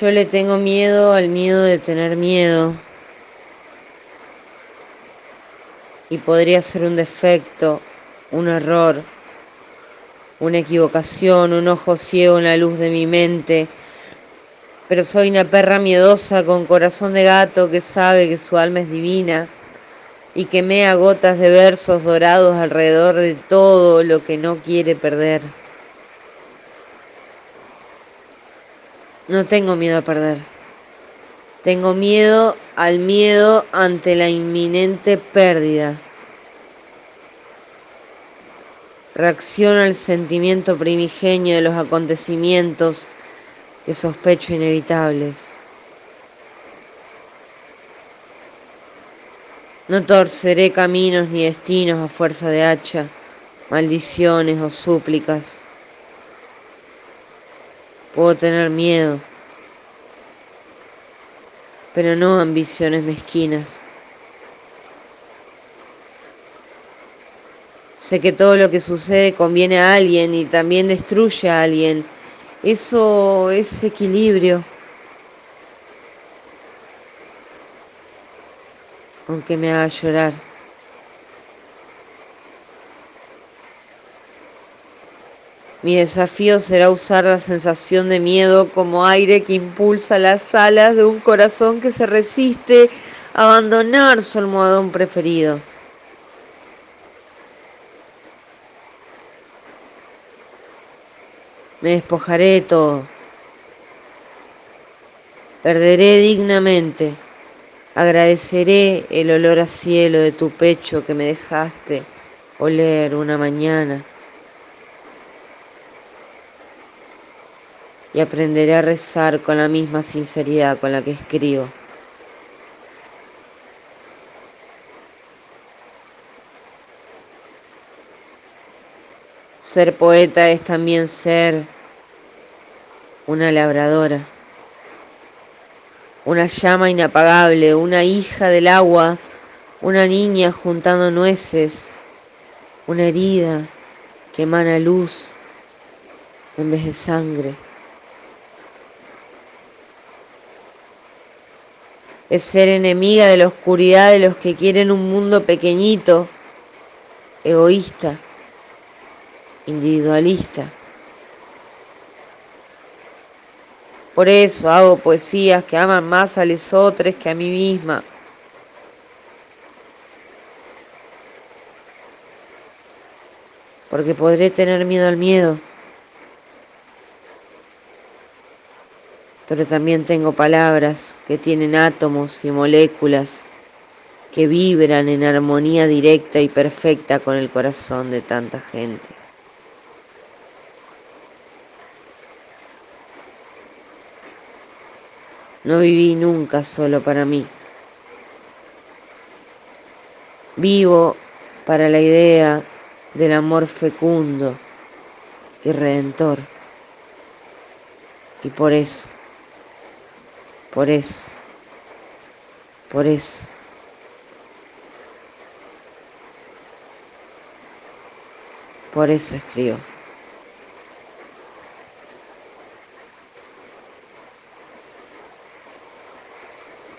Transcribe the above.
Yo le tengo miedo al miedo de tener miedo. Y podría ser un defecto, un error, una equivocación, un ojo ciego en la luz de mi mente. Pero soy una perra miedosa con corazón de gato que sabe que su alma es divina y que mea gotas de versos dorados alrededor de todo lo que no quiere perder. No tengo miedo a perder. Tengo miedo al miedo ante la inminente pérdida. Reacciono al sentimiento primigenio de los acontecimientos que sospecho inevitables. No torceré caminos ni destinos a fuerza de hacha, maldiciones o súplicas. Puedo tener miedo, pero no ambiciones mezquinas. Sé que todo lo que sucede conviene a alguien y también destruye a alguien. Eso es equilibrio. aunque me haga llorar. Mi desafío será usar la sensación de miedo como aire que impulsa las alas de un corazón que se resiste a abandonar su almohadón preferido. Me despojaré de todo. Perderé dignamente. Agradeceré el olor a cielo de tu pecho que me dejaste oler una mañana. Y aprenderé a rezar con la misma sinceridad con la que escribo. Ser poeta es también ser una labradora una llama inapagable, una hija del agua, una niña juntando nueces, una herida que emana luz en vez de sangre. Es ser enemiga de la oscuridad de los que quieren un mundo pequeñito, egoísta, individualista. Por eso hago poesías que aman más a otros que a mí misma. Porque podré tener miedo al miedo. Pero también tengo palabras que tienen átomos y moléculas que vibran en armonía directa y perfecta con el corazón de tanta gente. No viví nunca solo para mí. Vivo para la idea del amor fecundo y redentor. Y por eso, por eso, por eso, por eso escribo.